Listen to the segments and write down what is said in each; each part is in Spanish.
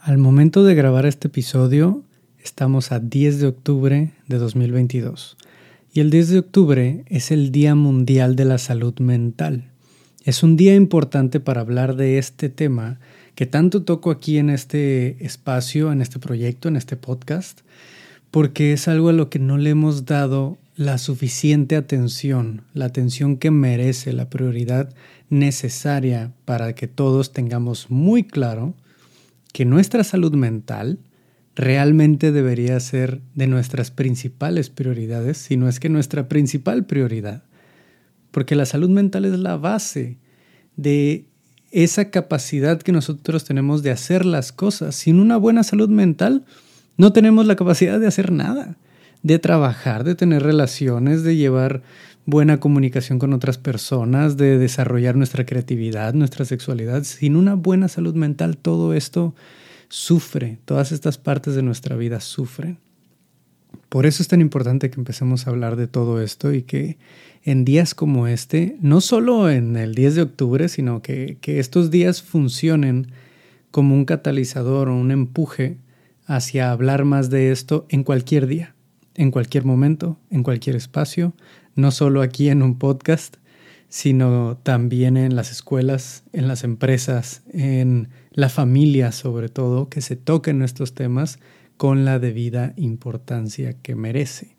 Al momento de grabar este episodio, estamos a 10 de octubre de 2022. Y el 10 de octubre es el Día Mundial de la Salud Mental. Es un día importante para hablar de este tema que tanto toco aquí en este espacio, en este proyecto, en este podcast, porque es algo a lo que no le hemos dado la suficiente atención, la atención que merece, la prioridad necesaria para que todos tengamos muy claro que nuestra salud mental realmente debería ser de nuestras principales prioridades, si no es que nuestra principal prioridad. Porque la salud mental es la base de esa capacidad que nosotros tenemos de hacer las cosas. Sin una buena salud mental, no tenemos la capacidad de hacer nada, de trabajar, de tener relaciones, de llevar buena comunicación con otras personas, de desarrollar nuestra creatividad, nuestra sexualidad. Sin una buena salud mental, todo esto sufre, todas estas partes de nuestra vida sufren. Por eso es tan importante que empecemos a hablar de todo esto y que en días como este, no solo en el 10 de octubre, sino que, que estos días funcionen como un catalizador o un empuje hacia hablar más de esto en cualquier día, en cualquier momento, en cualquier espacio, no solo aquí en un podcast, sino también en las escuelas, en las empresas, en la familia sobre todo, que se toquen estos temas con la debida importancia que merece.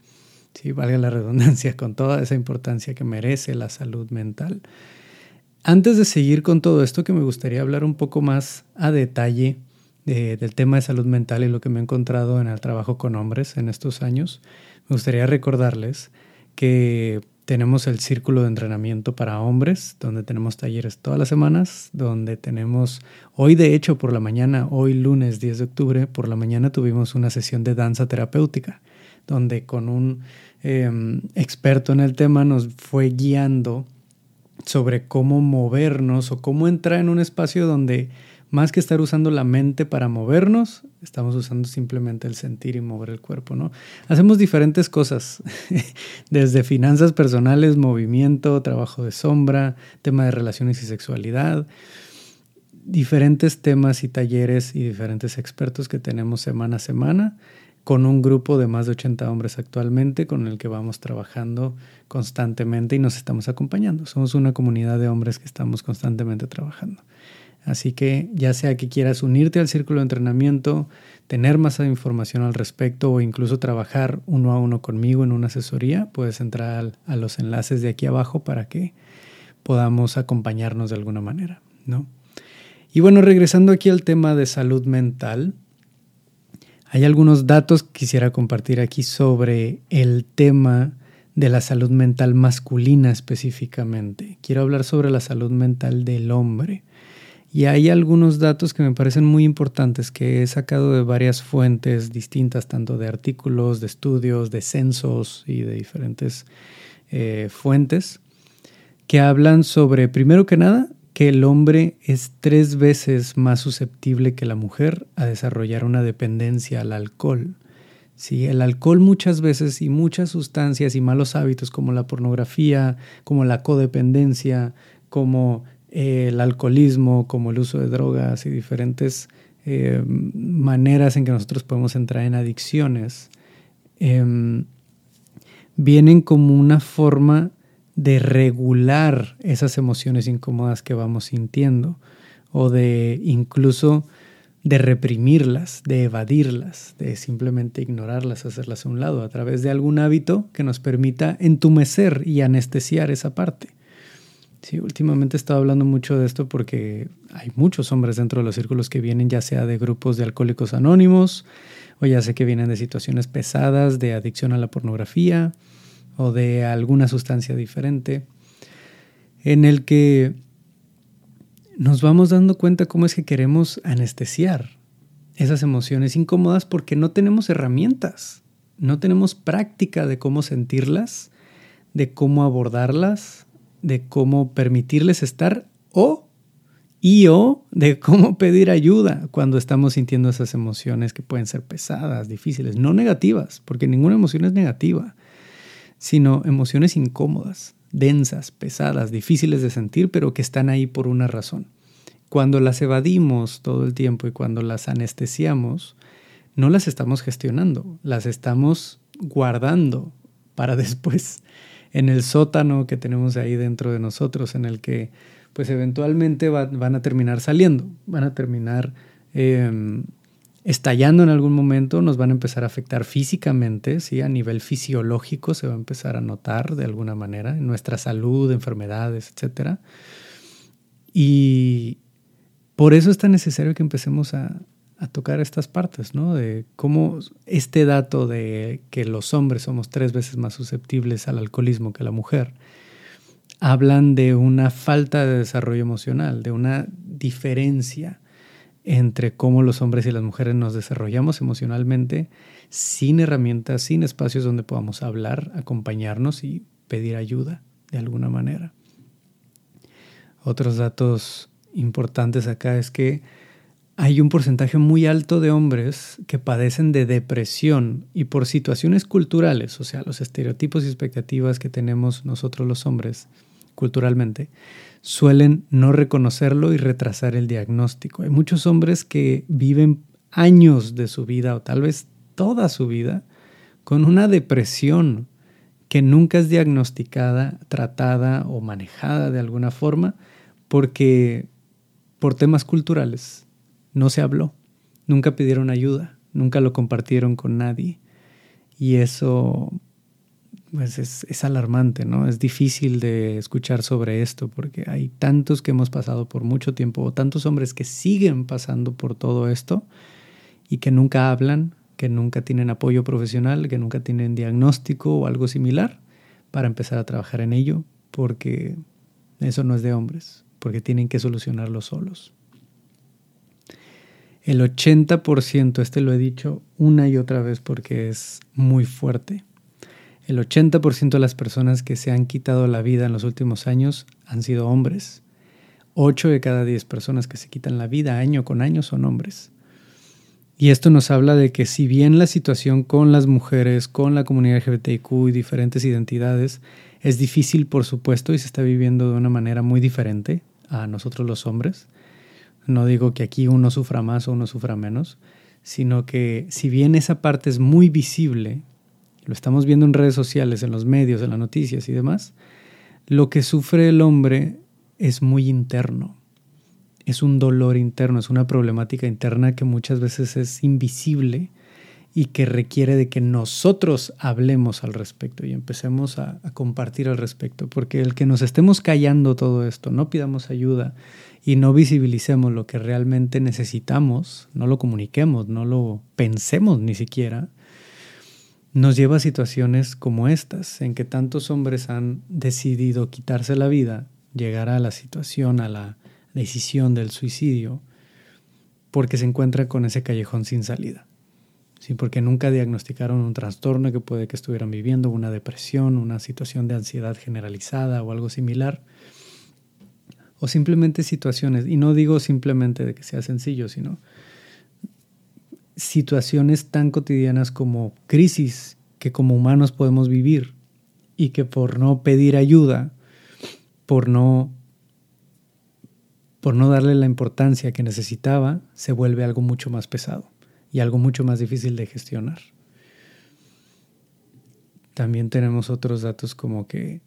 Sí, valga la redundancia, con toda esa importancia que merece la salud mental. Antes de seguir con todo esto, que me gustaría hablar un poco más a detalle del tema de salud mental y lo que me he encontrado en el trabajo con hombres en estos años, me gustaría recordarles que tenemos el círculo de entrenamiento para hombres, donde tenemos talleres todas las semanas, donde tenemos, hoy de hecho por la mañana, hoy lunes 10 de octubre, por la mañana tuvimos una sesión de danza terapéutica, donde con un em, experto en el tema nos fue guiando sobre cómo movernos o cómo entrar en un espacio donde más que estar usando la mente para movernos, estamos usando simplemente el sentir y mover el cuerpo, ¿no? Hacemos diferentes cosas, desde finanzas personales, movimiento, trabajo de sombra, tema de relaciones y sexualidad, diferentes temas y talleres y diferentes expertos que tenemos semana a semana con un grupo de más de 80 hombres actualmente con el que vamos trabajando constantemente y nos estamos acompañando. Somos una comunidad de hombres que estamos constantemente trabajando. Así que ya sea que quieras unirte al círculo de entrenamiento, tener más información al respecto o incluso trabajar uno a uno conmigo en una asesoría, puedes entrar a los enlaces de aquí abajo para que podamos acompañarnos de alguna manera, ¿no? Y bueno, regresando aquí al tema de salud mental, hay algunos datos que quisiera compartir aquí sobre el tema de la salud mental masculina específicamente. Quiero hablar sobre la salud mental del hombre. Y hay algunos datos que me parecen muy importantes que he sacado de varias fuentes distintas, tanto de artículos, de estudios, de censos y de diferentes eh, fuentes, que hablan sobre, primero que nada, que el hombre es tres veces más susceptible que la mujer a desarrollar una dependencia al alcohol. Sí, el alcohol muchas veces y muchas sustancias y malos hábitos como la pornografía, como la codependencia, como el alcoholismo, como el uso de drogas y diferentes eh, maneras en que nosotros podemos entrar en adicciones, em, vienen como una forma de regular esas emociones incómodas que vamos sintiendo o de incluso de reprimirlas, de evadirlas, de simplemente ignorarlas, hacerlas a un lado a través de algún hábito que nos permita entumecer y anestesiar esa parte. Sí, últimamente he estado hablando mucho de esto porque hay muchos hombres dentro de los círculos que vienen ya sea de grupos de alcohólicos anónimos o ya sé que vienen de situaciones pesadas de adicción a la pornografía o de alguna sustancia diferente en el que nos vamos dando cuenta cómo es que queremos anestesiar esas emociones incómodas porque no tenemos herramientas, no tenemos práctica de cómo sentirlas, de cómo abordarlas, de cómo permitirles estar o y o de cómo pedir ayuda cuando estamos sintiendo esas emociones que pueden ser pesadas, difíciles, no negativas, porque ninguna emoción es negativa, sino emociones incómodas, densas, pesadas, difíciles de sentir, pero que están ahí por una razón. cuando las evadimos todo el tiempo y cuando las anestesiamos, no las estamos gestionando, las estamos guardando para después en el sótano que tenemos ahí dentro de nosotros, en el que pues eventualmente van a terminar saliendo, van a terminar em, estallando en algún momento, nos van a empezar a afectar físicamente, ¿sí? a nivel fisiológico se va a empezar a notar de alguna manera en nuestra salud, enfermedades, etc. Y por eso es tan necesario que empecemos a, a tocar estas partes, ¿no? De cómo este dato de que los hombres somos tres veces más susceptibles al alcoholismo que la mujer, hablan de una falta de desarrollo emocional, de una diferencia entre cómo los hombres y las mujeres nos desarrollamos emocionalmente sin herramientas, sin espacios donde podamos hablar, acompañarnos y pedir ayuda de alguna manera. Otros datos importantes acá es que hay un porcentaje muy alto de hombres que padecen de depresión y por situaciones culturales, o sea, los estereotipos y expectativas que tenemos nosotros los hombres culturalmente, suelen no reconocerlo y retrasar el diagnóstico. Hay muchos hombres que viven años de su vida o tal vez toda su vida con una depresión que nunca es diagnosticada, tratada o manejada de alguna forma porque por temas culturales no se habló, nunca pidieron ayuda, nunca lo compartieron con nadie. Y eso pues es, alarmante, ¿no? Es difícil de escuchar sobre esto porque hay tantos que hemos pasado por mucho tiempo, o tantos hombres que siguen pasando por todo esto y que nunca hablan, que nunca tienen apoyo profesional, que nunca tienen diagnóstico o algo similar para empezar a trabajar en ello, porque eso no es de hombres, porque tienen que solucionarlo solos. El 80%, este lo he dicho una y otra vez porque es muy fuerte. El 80% de las personas que se han quitado la vida en los últimos años han sido hombres. 8 de cada 10 personas que se quitan la vida año con año son hombres. Y esto nos habla de que si bien la situación con las mujeres, con la comunidad LGBTIQ y diferentes identidades es difícil, por supuesto, y se está viviendo de una manera muy diferente a nosotros los hombres, no digo que aquí uno sufra más o uno sufra menos, sino que si bien esa parte es muy visible, lo estamos viendo en redes sociales, en los medios, en las noticias y demás, lo que sufre el hombre es muy interno. Es un dolor interno, es una problemática interna que muchas veces es invisible y que requiere de que nosotros hablemos al respecto y empecemos a, compartir al respecto. Porque el que nos estemos callando todo esto, no pidamos ayuda, y no visibilicemos lo que realmente necesitamos, no lo comuniquemos, no lo pensemos ni siquiera, nos lleva a situaciones como estas, en que tantos hombres han decidido quitarse la vida, llegar a la situación, a la decisión del suicidio, porque se encuentran con ese callejón sin salida. Sí, porque nunca diagnosticaron un trastorno que puede que estuvieran viviendo, una depresión, una situación de ansiedad generalizada o algo similar. O simplemente situaciones, y no digo simplemente de que sea sencillo, sino situaciones tan cotidianas como crisis que como humanos podemos vivir y que por no pedir ayuda, por no por no darle la importancia que necesitaba, se vuelve algo mucho más pesado y algo mucho más difícil de gestionar. También tenemos otros datos como que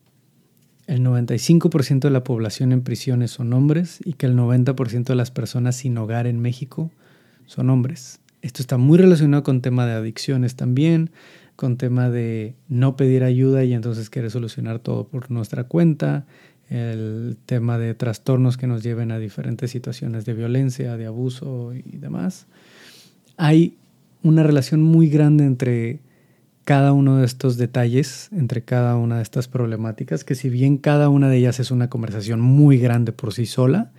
el 95% de la población en prisiones son hombres y que el 90% de las personas sin hogar en México son hombres. Esto está muy relacionado con tema de adicciones también, con tema de no pedir ayuda y entonces querer solucionar todo por nuestra cuenta, el tema de trastornos que nos lleven a diferentes situaciones de violencia, de abuso y demás. Hay una relación muy grande entre cada uno de estos detalles, entre cada una de estas problemáticas, que si bien cada una de ellas es una conversación muy grande por sí sola,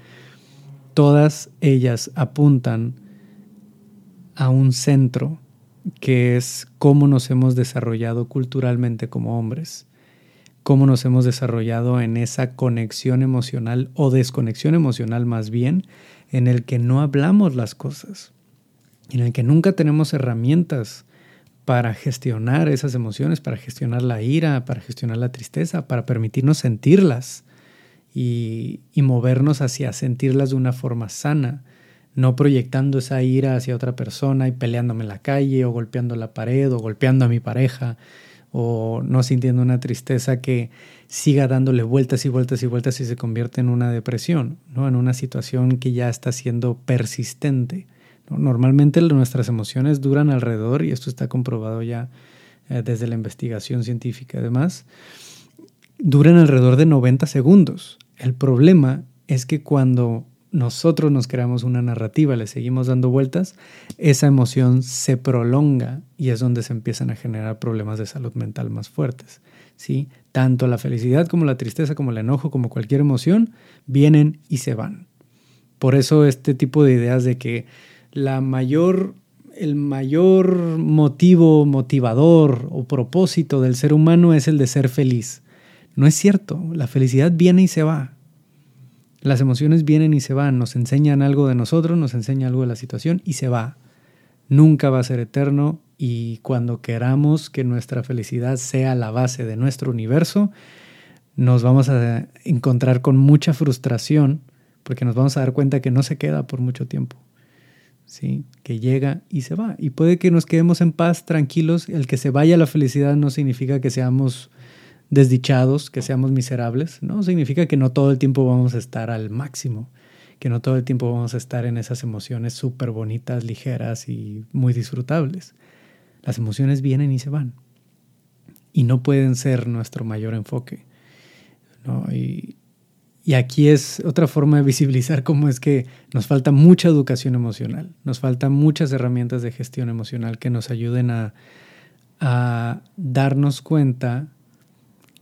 todas ellas apuntan a un centro que es cómo nos hemos desarrollado culturalmente como hombres, cómo nos hemos desarrollado en esa conexión emocional o desconexión emocional más bien, en el que no hablamos las cosas, en el que nunca tenemos herramientas para gestionar esas emociones, para gestionar la ira, para gestionar la tristeza, para permitirnos sentirlas y, movernos hacia sentirlas de una forma sana, no proyectando esa ira hacia otra persona y peleándome en la calle o golpeando la pared o golpeando a mi pareja o no sintiendo una tristeza que siga dándole vueltas y vueltas y vueltas y se convierte en una depresión, ¿no? en una situación que ya está siendo persistente. Normalmente nuestras emociones duran alrededor, y esto está comprobado ya eh, desde la investigación científica además, duran alrededor de 90 segundos. El problema es que cuando nosotros nos creamos una narrativa, le seguimos dando vueltas, esa emoción se prolonga y es donde se empiezan a generar problemas de salud mental más fuertes. ¿sí? Tanto la felicidad como la tristeza, como el enojo, como cualquier emoción, vienen y se van. Por eso este tipo de ideas de que la mayor, el mayor motivo, motivador o propósito del ser humano es el de ser feliz. No es cierto, la felicidad viene y se va. Las emociones vienen y se van, nos enseñan algo de nosotros, nos enseñan algo de la situación y se va. Nunca va a ser eterno y cuando queramos que nuestra felicidad sea la base de nuestro universo, nos vamos a encontrar con mucha frustración porque nos vamos a dar cuenta que no se queda por mucho tiempo. ¿Sí? que llega y se va. Y puede que nos quedemos en paz, tranquilos. El que se vaya la felicidad no significa que seamos desdichados, que seamos miserables, ¿no? Significa que no todo el tiempo vamos a estar al máximo, que no todo el tiempo vamos a estar en esas emociones súper bonitas, ligeras y muy disfrutables. Las emociones vienen y se van. Y no pueden ser nuestro mayor enfoque. Y, y aquí es otra forma de visibilizar cómo es que nos falta mucha educación emocional, nos faltan muchas herramientas de gestión emocional que nos ayuden a, darnos cuenta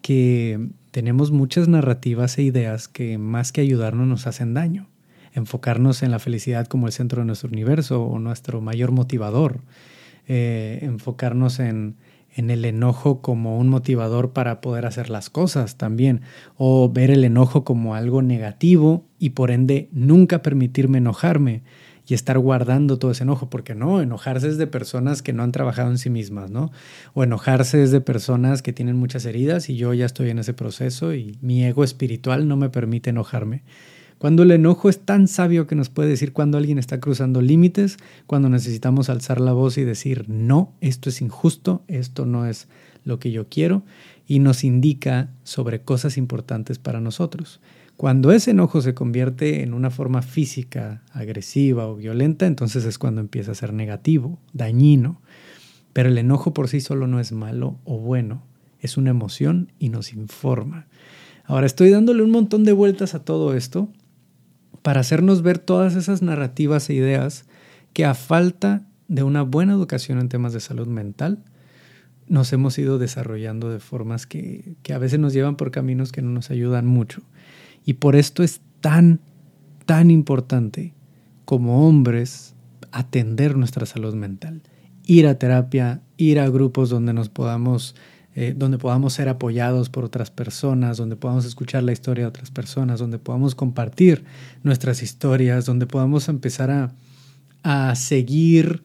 que tenemos muchas narrativas e ideas que más que ayudarnos nos hacen daño. Enfocarnos en la felicidad como el centro de nuestro universo o nuestro mayor motivador. Eh, enfocarnos en, en el enojo como un motivador para poder hacer las cosas también. O ver el enojo como algo negativo y por ende nunca permitirme enojarme y estar guardando todo ese enojo, porque no, enojarse es de personas que no han trabajado en sí mismas, ¿no? O enojarse es de personas que tienen muchas heridas y yo ya estoy en ese proceso y mi ego espiritual no me permite enojarme. Cuando el enojo es tan sabio que nos puede decir cuando alguien está cruzando límites, cuando necesitamos alzar la voz y decir, no, esto es injusto, esto no es lo que yo quiero, y nos indica sobre cosas importantes para nosotros. Cuando ese enojo se convierte en una forma física, agresiva o violenta, entonces es cuando empieza a ser negativo, dañino. Pero el enojo por sí solo no es malo o bueno, es una emoción y nos informa. Ahora estoy dándole un montón de vueltas a todo esto para hacernos ver todas esas narrativas e ideas que a falta de una buena educación en temas de salud mental, nos hemos ido desarrollando de formas que, que a veces nos llevan por caminos que no nos ayudan mucho. Y por esto es tan, tan importante como hombres atender nuestra salud mental. Ir a terapia, ir a grupos donde nos podamos, eh, donde podamos ser apoyados por otras personas, donde podamos escuchar la historia de otras personas, donde podamos compartir nuestras historias, donde podamos empezar a, a seguir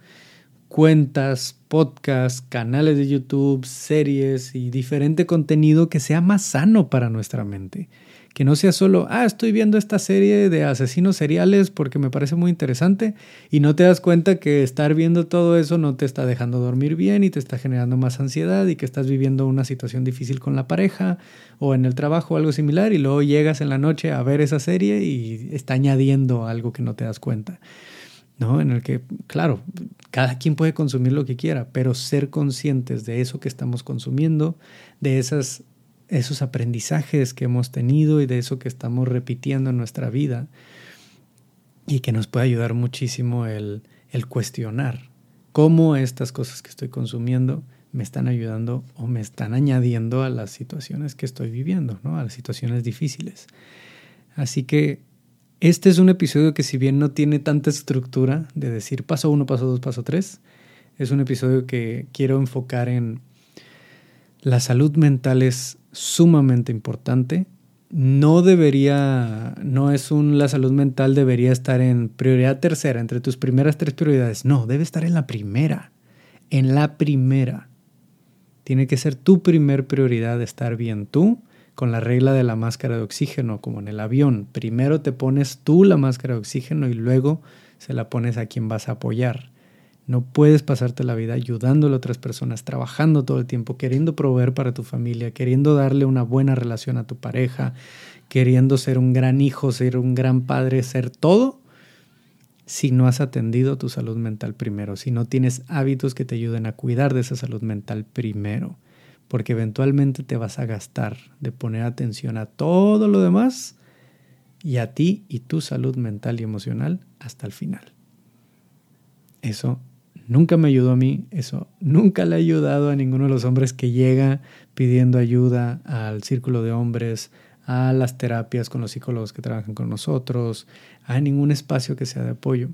cuentas, podcasts, canales de YouTube, series y diferente contenido que sea más sano para nuestra mente que no sea solo, ah, estoy viendo esta serie de asesinos seriales porque me parece muy interesante y no te das cuenta que estar viendo todo eso no te está dejando dormir bien y te está generando más ansiedad y que estás viviendo una situación difícil con la pareja o en el trabajo o algo similar y luego llegas en la noche a ver esa serie y está añadiendo algo que no te das cuenta. ¿no? En el que, claro, cada quien puede consumir lo que quiera, pero ser conscientes de eso que estamos consumiendo, de esas esos aprendizajes que hemos tenido y de eso que estamos repitiendo en nuestra vida y que nos puede ayudar muchísimo el, el cuestionar cómo estas cosas que estoy consumiendo me están ayudando o me están añadiendo a las situaciones que estoy viviendo, ¿no? a las situaciones difíciles. Así que este es un episodio que si bien no tiene tanta estructura de decir paso uno, paso dos, paso tres, es un episodio que quiero enfocar en la salud mental es sumamente importante. No debería, no es un, la salud mental debería estar en prioridad tercera, entre tus primeras tres prioridades. No, debe estar en la primera, en la primera. Tiene que ser tu primer prioridad estar bien tú, con la regla de la máscara de oxígeno, como en el avión. Primero te pones tú la máscara de oxígeno y luego se la pones a quien vas a apoyar. No puedes pasarte la vida ayudando a otras personas, trabajando todo el tiempo, queriendo proveer para tu familia, queriendo darle una buena relación a tu pareja, queriendo ser un gran hijo, ser un gran padre, ser todo, si no has atendido tu salud mental primero, si no tienes hábitos que te ayuden a cuidar de esa salud mental primero, porque eventualmente te vas a gastar de poner atención a todo lo demás y a ti y tu salud mental y emocional hasta el final. Eso nunca me ayudó a mí, eso nunca le ha ayudado a ninguno de los hombres que llega pidiendo ayuda al círculo de hombres, a las terapias con los psicólogos que trabajan con nosotros, a ningún espacio que sea de apoyo.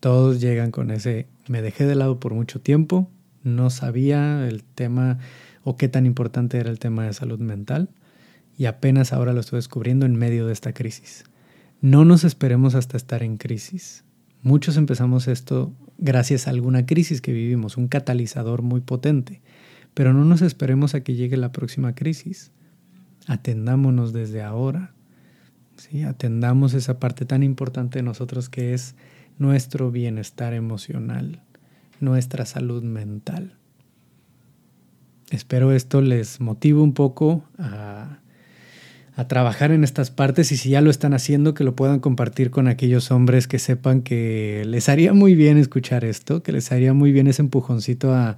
Todos llegan con ese, me dejé de lado por mucho tiempo, no sabía el tema o qué tan importante era el tema de salud mental y apenas ahora lo estoy descubriendo en medio de esta crisis. No nos esperemos hasta estar en crisis. Muchos empezamos esto gracias a alguna crisis que vivimos, un catalizador muy potente. Pero no nos esperemos a que llegue la próxima crisis. Atendámonos desde ahora. ¿sí? Atendamos esa parte tan importante de nosotros que es nuestro bienestar emocional, nuestra salud mental. Espero esto les motive un poco a a trabajar en estas partes y si ya lo están haciendo, que lo puedan compartir con aquellos hombres que sepan que les haría muy bien escuchar esto, que les haría muy bien ese empujoncito a,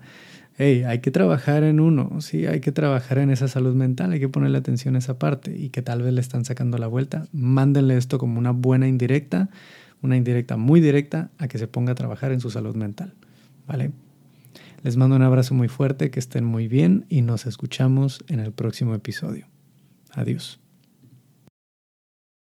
hey, hay que trabajar en uno, sí, hay que trabajar en esa salud mental, hay que ponerle atención a esa parte y que tal vez le están sacando la vuelta. Mándenle esto como una buena indirecta, una indirecta muy directa a que se ponga a trabajar en su salud mental, ¿vale? Les mando un abrazo muy fuerte, que estén muy bien y nos escuchamos en el próximo episodio. Adiós.